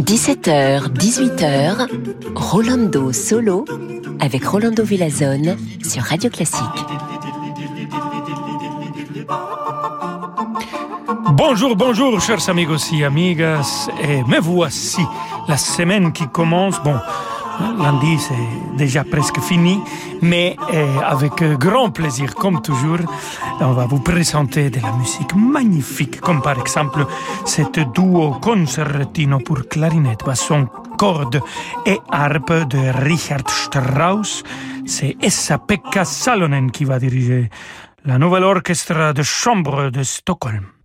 17h, 18h, Rolando Solo avec Rolando Villazone sur Radio Classique. Bonjour, bonjour, chers amigos et amigas. Et me voici, la semaine qui commence. Bon, lundi c'est déjà presque fini, mais euh, avec grand plaisir, comme toujours, on va vous présenter de la musique magnifique, comme par exemple cette duo concertino pour clarinette, basson, corde et harpe de Richard Strauss. C'est Essa-Pekka Salonen qui va diriger la nouvelle orchestre de chambre de Stockholm.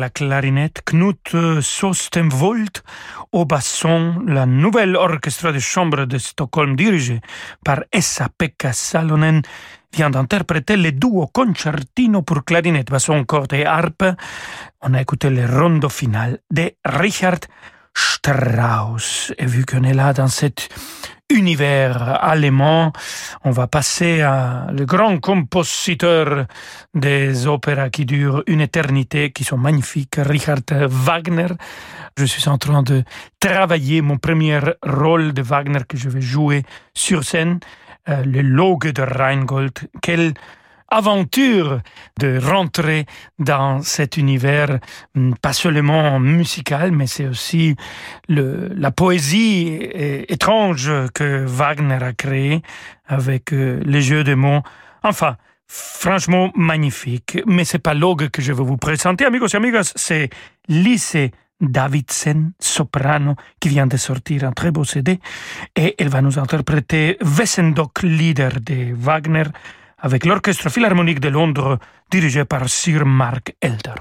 La clarinette, Knut Sostenvold au basson, la nouvelle orchestre de chambre de Stockholm dirigée par Essa-Pekka Salonen vient d'interpréter le duo concertino pour clarinette, basson, corde et harpe. On a écouté le rondo final de Richard Strauss. Et vu qu'on est là dans cet univers allemand, on va passer à le grand compositeur des opéras qui durent une éternité, qui sont magnifiques, Richard Wagner. Je suis en train de travailler mon premier rôle de Wagner que je vais jouer sur scène, euh, le Loge de Rheingold. Aventure de rentrer dans cet univers, hum, pas seulement musical, mais c'est aussi le, la poésie étrange que Wagner a créée avec euh, les jeux de mots. Enfin, franchement magnifique. Mais c'est pas Logue que je vais vous présenter, amigos et amigas, c'est Lise Davidsen, soprano, qui vient de sortir un très beau CD, et elle va nous interpréter Wessendok Lieder de Wagner, avec l'Orchestre Philharmonique de Londres dirigé par Sir Mark Elder.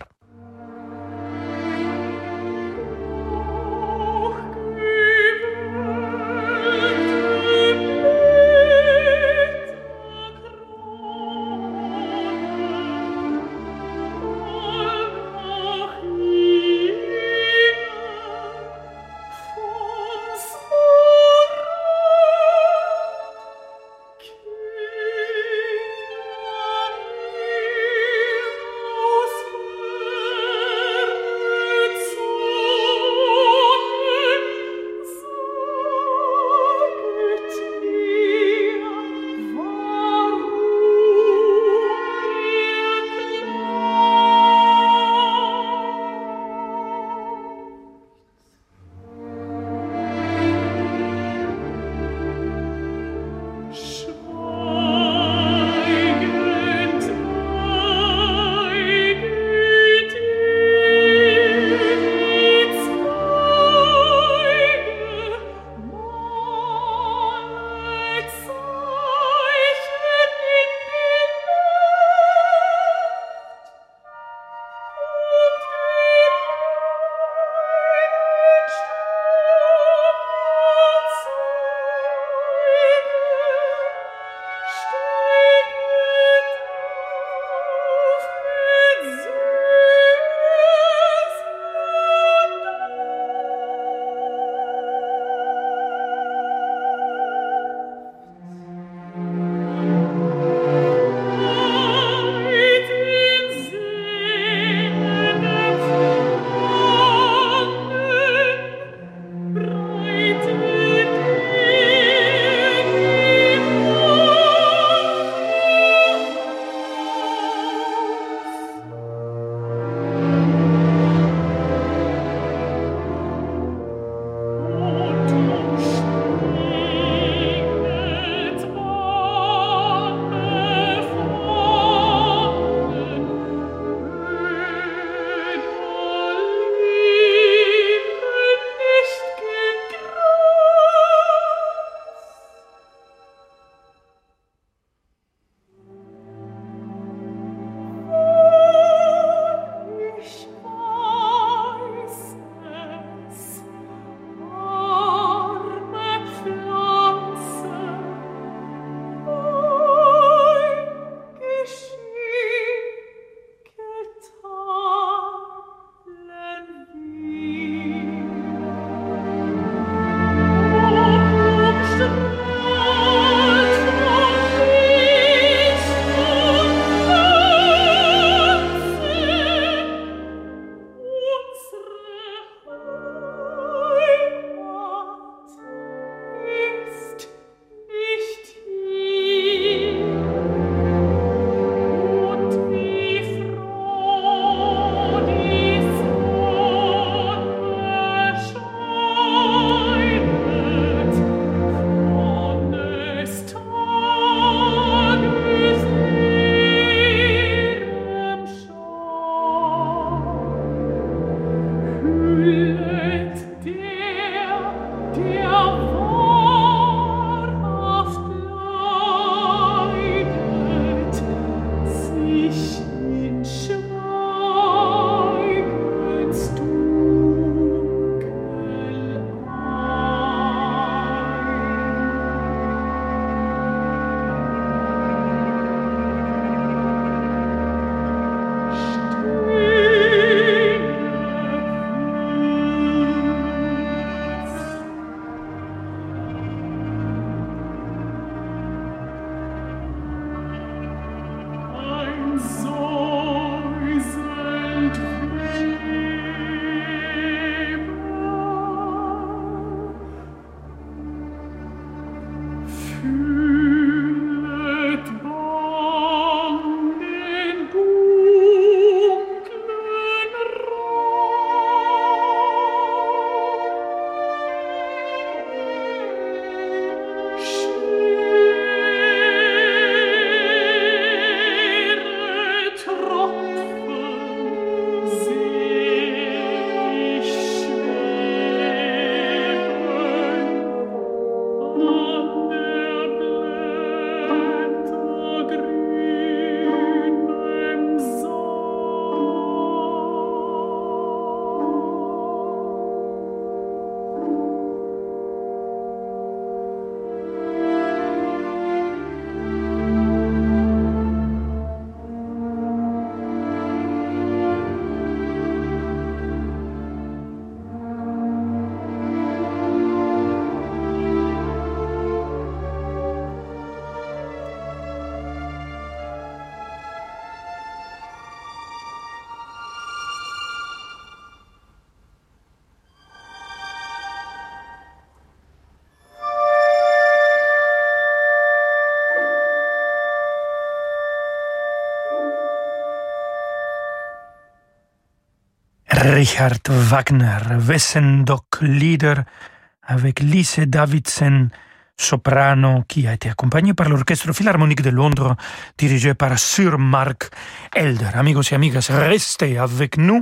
Richard Wagner, Wessendok leader avec Lise Davidsen, soprano, qui a été accompagné par l'Orchestre Philharmonique de Londres, dirigé par Sir Mark Elder. Amigos et amigas, restez avec nous.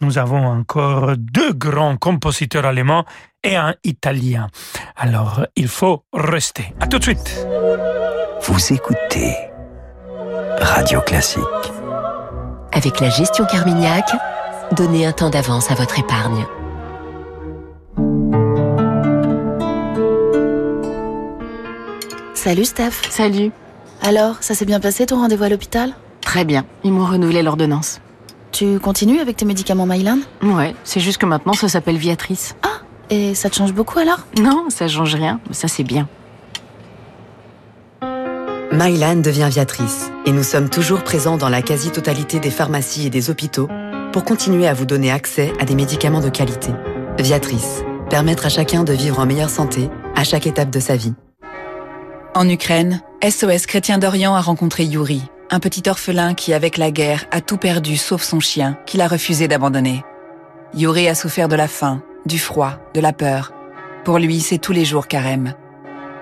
Nous avons encore deux grands compositeurs allemands et un italien. Alors, il faut rester. À tout de suite. Vous écoutez Radio Classique. Avec la gestion Carmignac, donnez un temps d'avance à votre épargne. Salut Steph. Salut. Alors, ça s'est bien passé ton rendez-vous à l'hôpital? Très bien, ils m'ont renouvelé l'ordonnance. Tu continues avec tes médicaments Mylan? Ouais, c'est juste que maintenant ça s'appelle Viatrice. Ah, et ça te change beaucoup alors? Non, ça change rien, mais ça c'est bien. Mylan devient Viatrice et nous sommes toujours présents dans la quasi-totalité des pharmacies et des hôpitaux pour continuer à vous donner accès à des médicaments de qualité. Viatrice, permettre à chacun de vivre en meilleure santé à chaque étape de sa vie. En Ukraine, SOS Chrétien d'Orient a rencontré Yuri, un petit orphelin qui, avec la guerre, a tout perdu sauf son chien, qu'il a refusé d'abandonner. Yuri a souffert de la faim, du froid, de la peur. Pour lui, c'est tous les jours carême.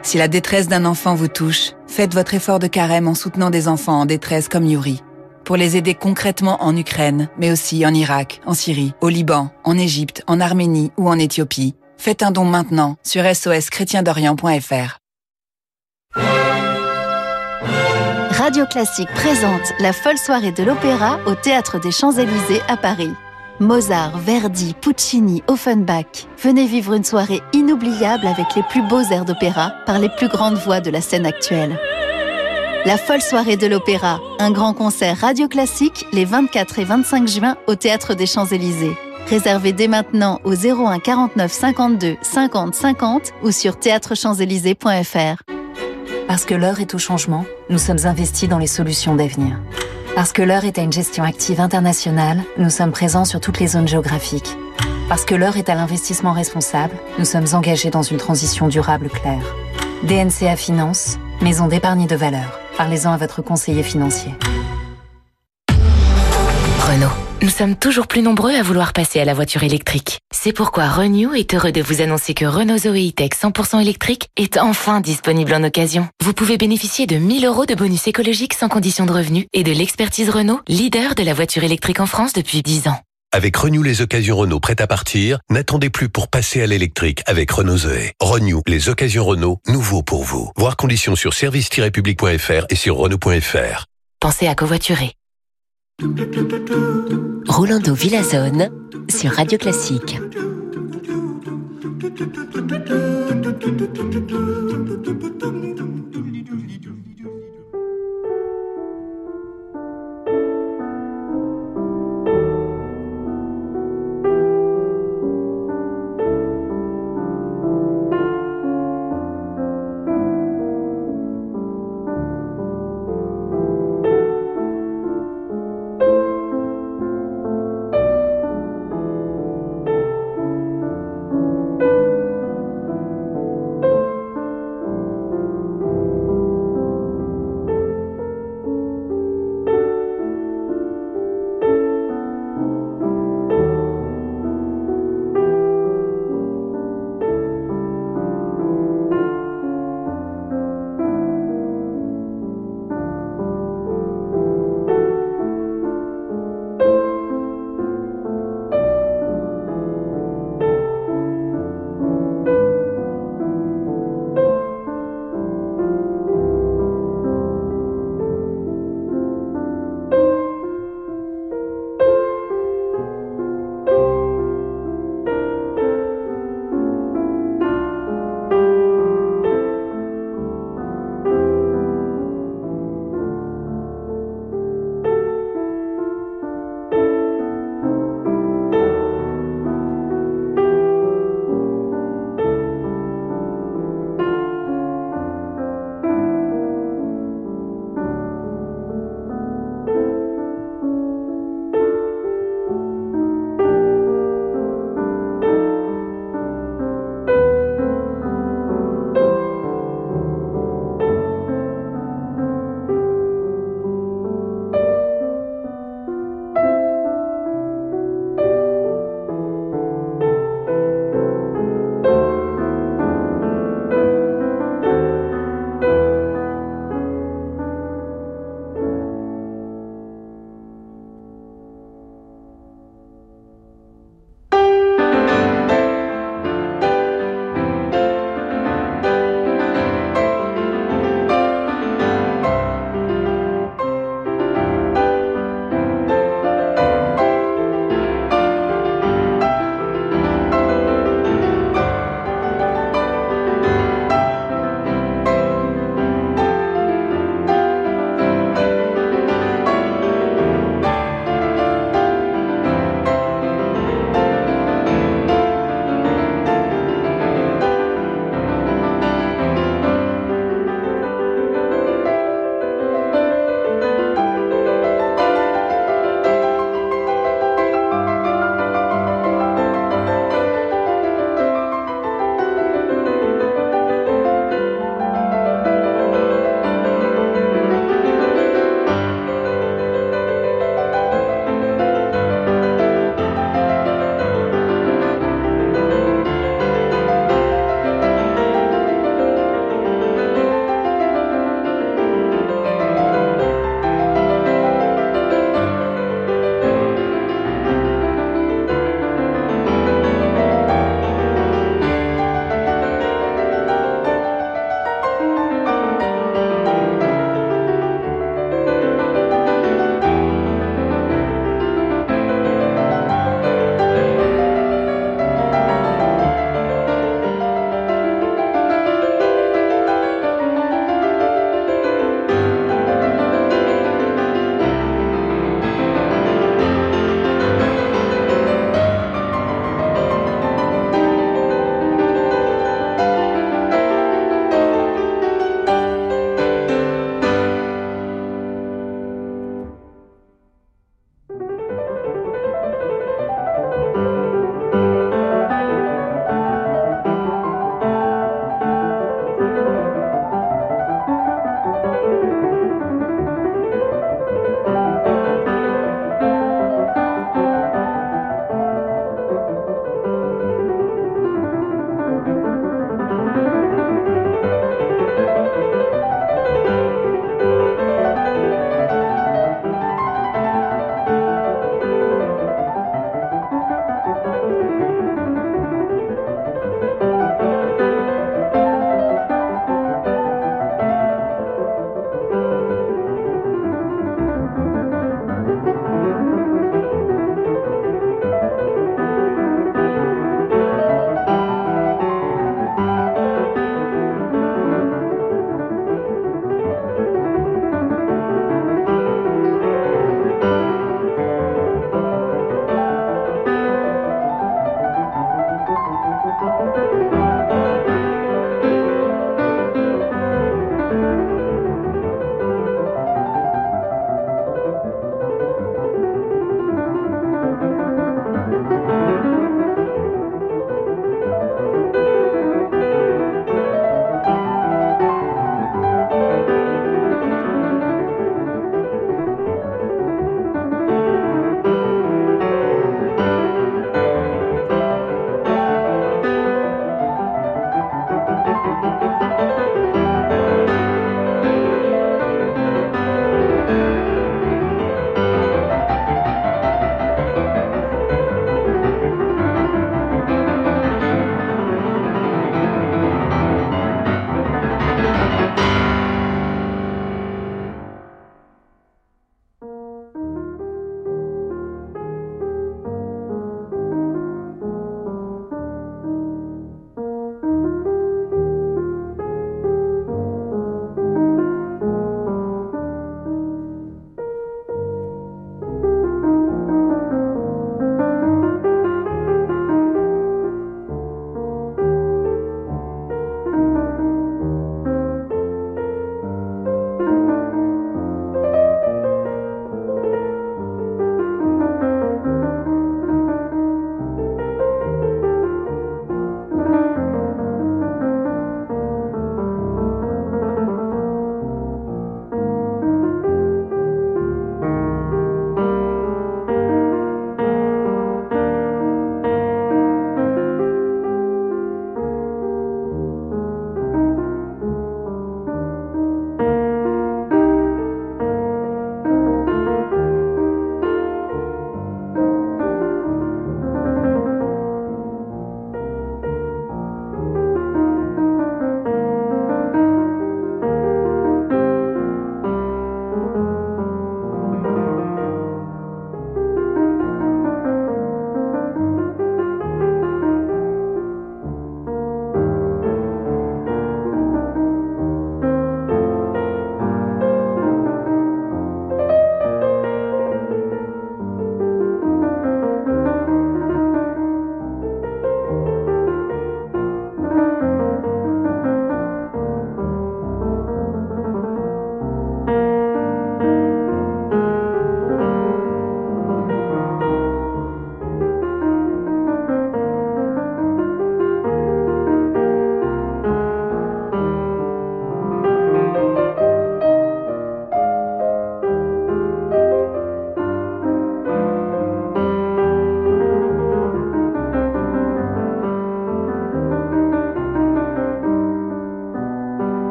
Si la détresse d'un enfant vous touche, faites votre effort de carême en soutenant des enfants en détresse comme Yuri. Pour les aider concrètement en Ukraine, mais aussi en Irak, en Syrie, au Liban, en Égypte, en Arménie ou en Éthiopie, faites un don maintenant sur soschrétiendorient.fr. Radio Classique présente la folle soirée de l'opéra au Théâtre des Champs-Élysées à Paris. Mozart, Verdi, Puccini, Offenbach. Venez vivre une soirée inoubliable avec les plus beaux airs d'opéra par les plus grandes voix de la scène actuelle. La folle soirée de l'opéra, un grand concert radio classique les 24 et 25 juin au Théâtre des Champs-Élysées. Réservez dès maintenant au 01 49 52 50 50 ou sur théâtrechamps-élysées.fr. Parce que l'heure est au changement, nous sommes investis dans les solutions d'avenir. Parce que l'heure est à une gestion active internationale, nous sommes présents sur toutes les zones géographiques. Parce que l'heure est à l'investissement responsable, nous sommes engagés dans une transition durable claire. DNCA Finance, maison d'épargne de valeur. Parlez-en à votre conseiller financier. Renault. Nous sommes toujours plus nombreux à vouloir passer à la voiture électrique. C'est pourquoi Renew est heureux de vous annoncer que Renault Zoe E-Tech 100% électrique est enfin disponible en occasion. Vous pouvez bénéficier de 1000 euros de bonus écologique sans condition de revenu et de l'expertise Renault, leader de la voiture électrique en France depuis 10 ans. Avec Renew les occasions Renault prêtes à partir, n'attendez plus pour passer à l'électrique avec Renault Zoé. Renew les occasions Renault, nouveau pour vous. Voir conditions sur service-public.fr et sur Renault.fr. Pensez à covoiturer. Rolando Villazone sur Radio Classique.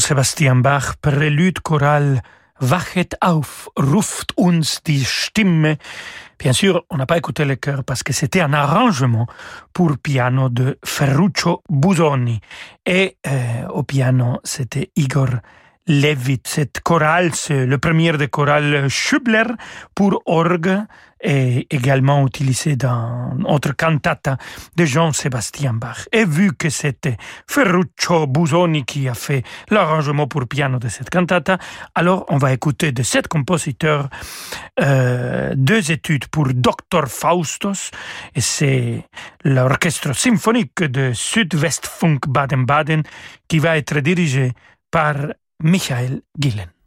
Jean-Sebastian Bach, prélude choral Wachet auf, ruft uns die Stimme. Bien sûr, on n'a pas écouté le chœur parce que c'était un arrangement pour piano de Ferruccio Busoni. Et euh, au piano, c'était Igor Levit. Cette chorale, c'est le premier des chorales Schubler pour orgue et également utilisé dans autre cantata de Jean-Sébastien Bach. Et vu que c'était Ferruccio Busoni qui a fait l'arrangement pour piano de cette cantata, alors on va écouter de cet compositeur euh, deux études pour Dr. Faustos, et c'est l'orchestre symphonique de Südwestfunk Baden-Baden qui va être dirigé par Michael Gillen.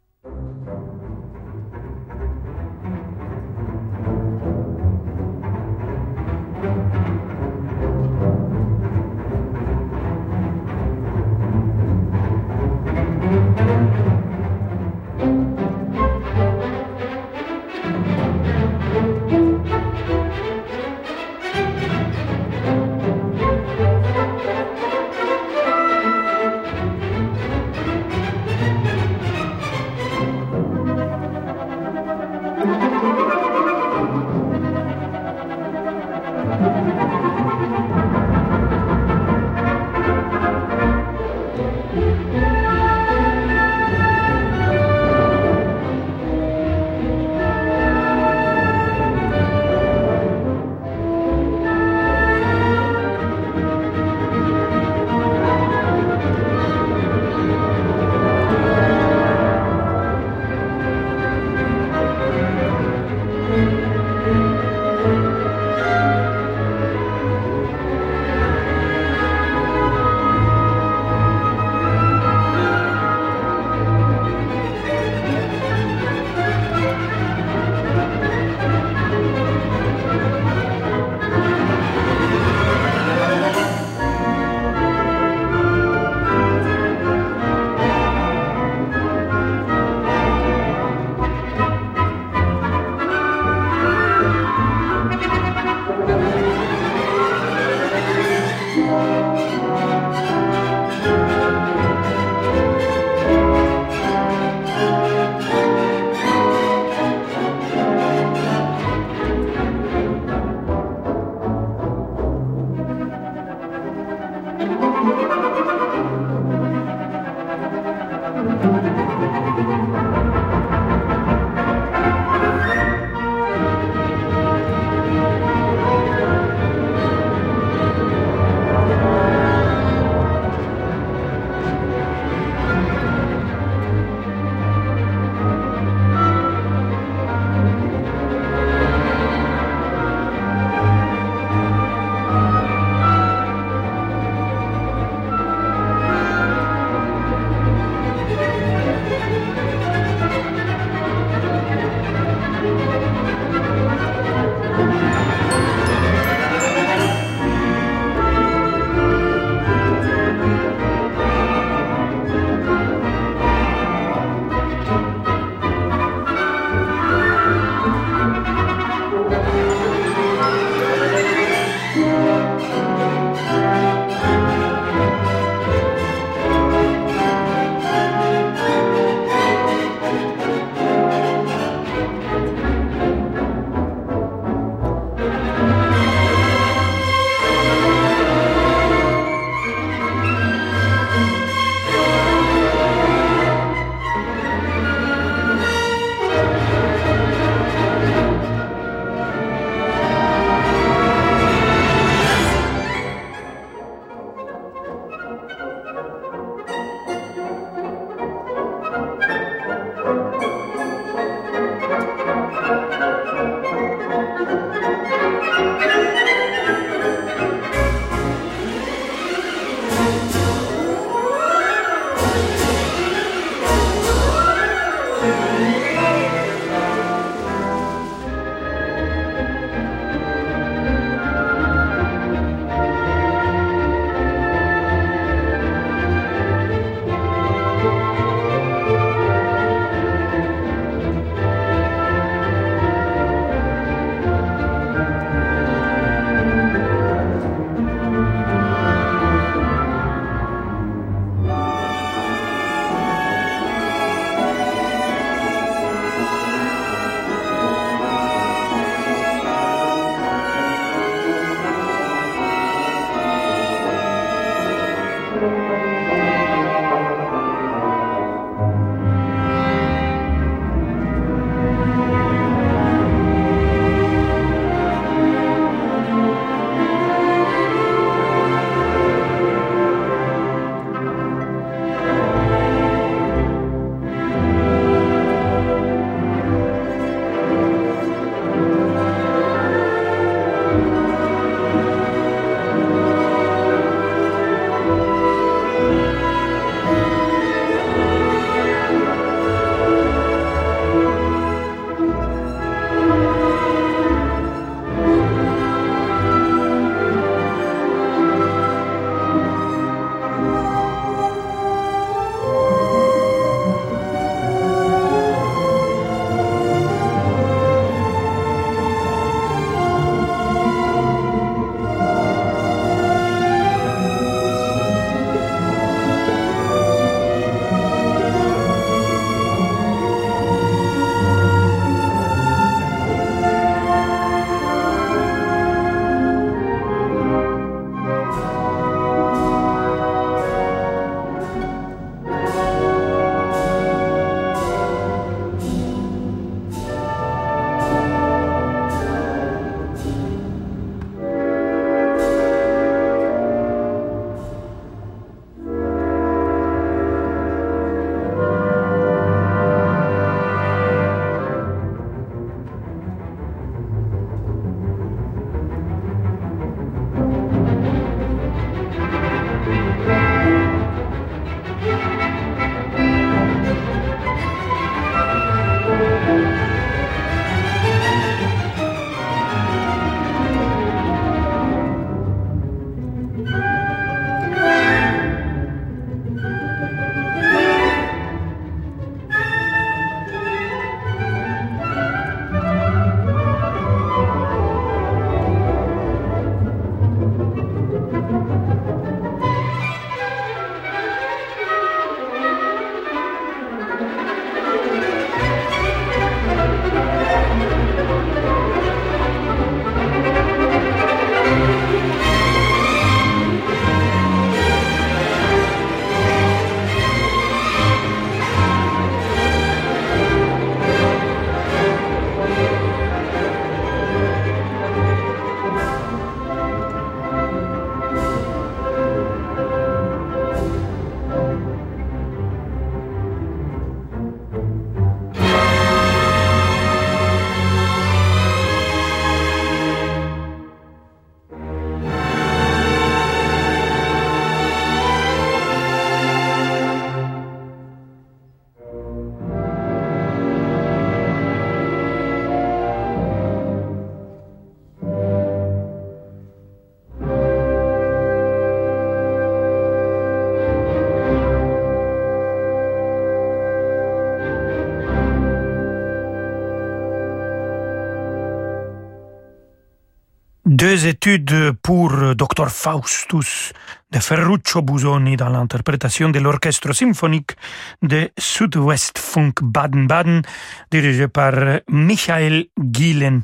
Deux études pour Dr Faustus de Ferruccio Busoni dans l'interprétation de l'orchestre symphonique de Südwest Funk Baden-Baden dirigé par Michael Gillen.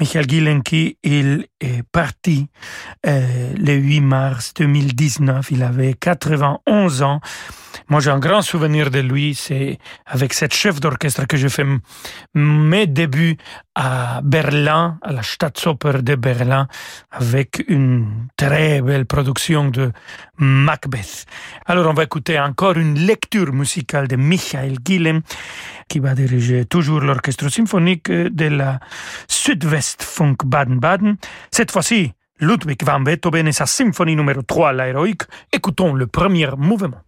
Michael Gillen qui il est parti euh, le 8 mars 2019, il avait 91 ans. Moi j'ai un grand souvenir de lui, c'est avec cette chef d'orchestre que j'ai fait mes débuts à Berlin, à la Staatsoper de Berlin, avec une très belle production de Macbeth. Alors on va écouter encore une lecture musicale de Michael Gillen, qui va diriger toujours l'orchestre symphonique de la Südwestfunk Baden-Baden. Cette fois-ci, Ludwig van Beethoven et sa symphonie numéro 3, l'héroïque. Écoutons le premier mouvement.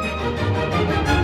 Música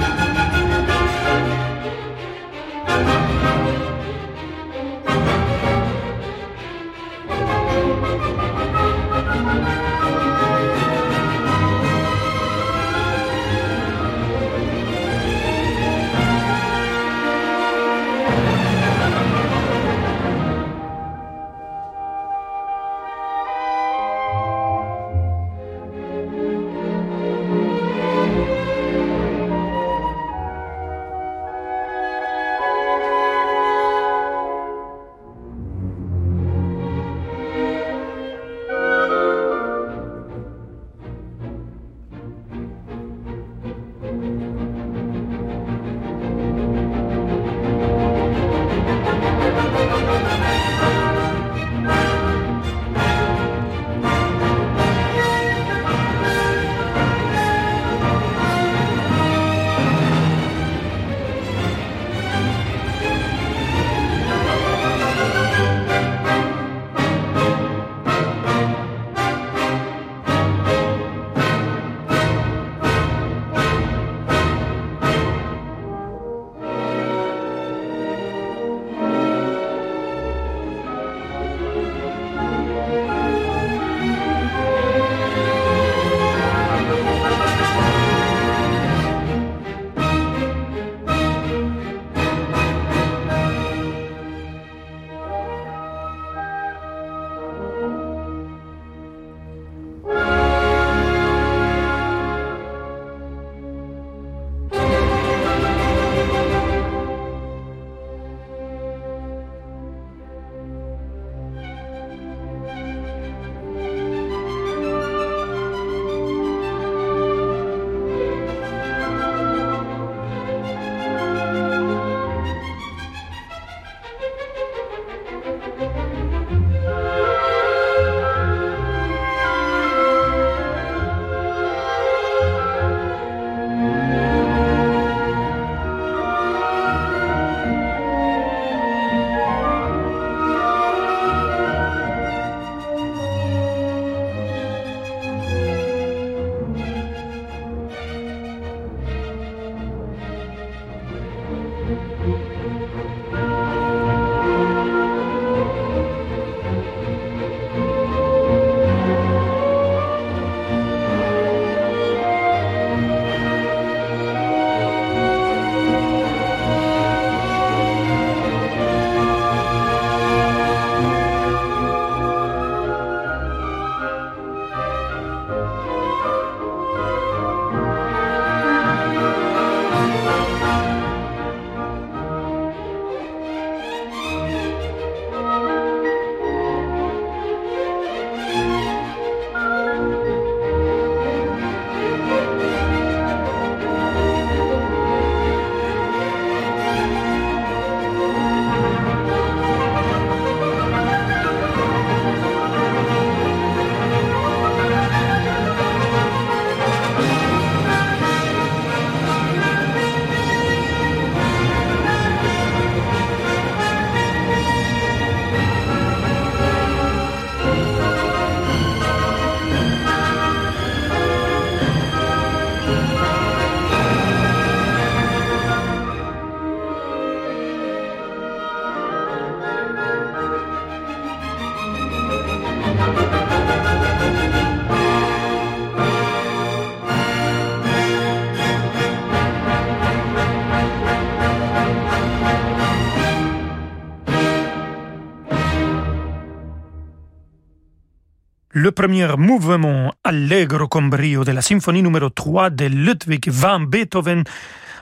Le premier mouvement allegro con brio de la symphonie numéro 3 de Ludwig van Beethoven,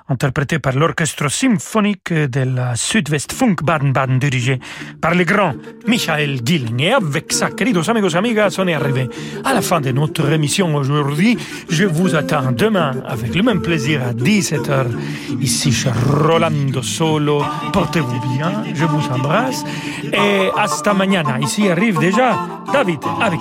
interprété par l'orchestre symphonique de la Südwest Funk Baden-Baden dirigé par le grand Michael Gilling. Et avec ça, queridos amigos amigas, on est arrivé à la fin de notre émission aujourd'hui. Je vous attends demain avec le même plaisir à 17h ici chez Rolando Solo. Portez-vous bien, je vous embrasse et hasta mañana. Ici arrive déjà David avec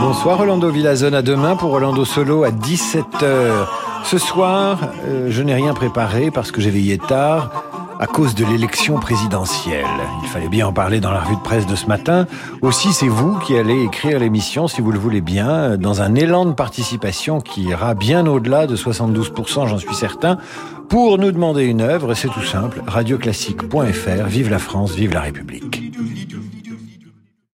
Bonsoir Rolando Villazone, à demain pour Rolando Solo à 17h. Ce soir, euh, je n'ai rien préparé parce que j'ai veillé tard à cause de l'élection présidentielle. Il fallait bien en parler dans la revue de presse de ce matin. Aussi, c'est vous qui allez écrire l'émission, si vous le voulez bien, dans un élan de participation qui ira bien au-delà de 72%, j'en suis certain, pour nous demander une œuvre. C'est tout simple, radioclassique.fr. Vive la France, vive la République.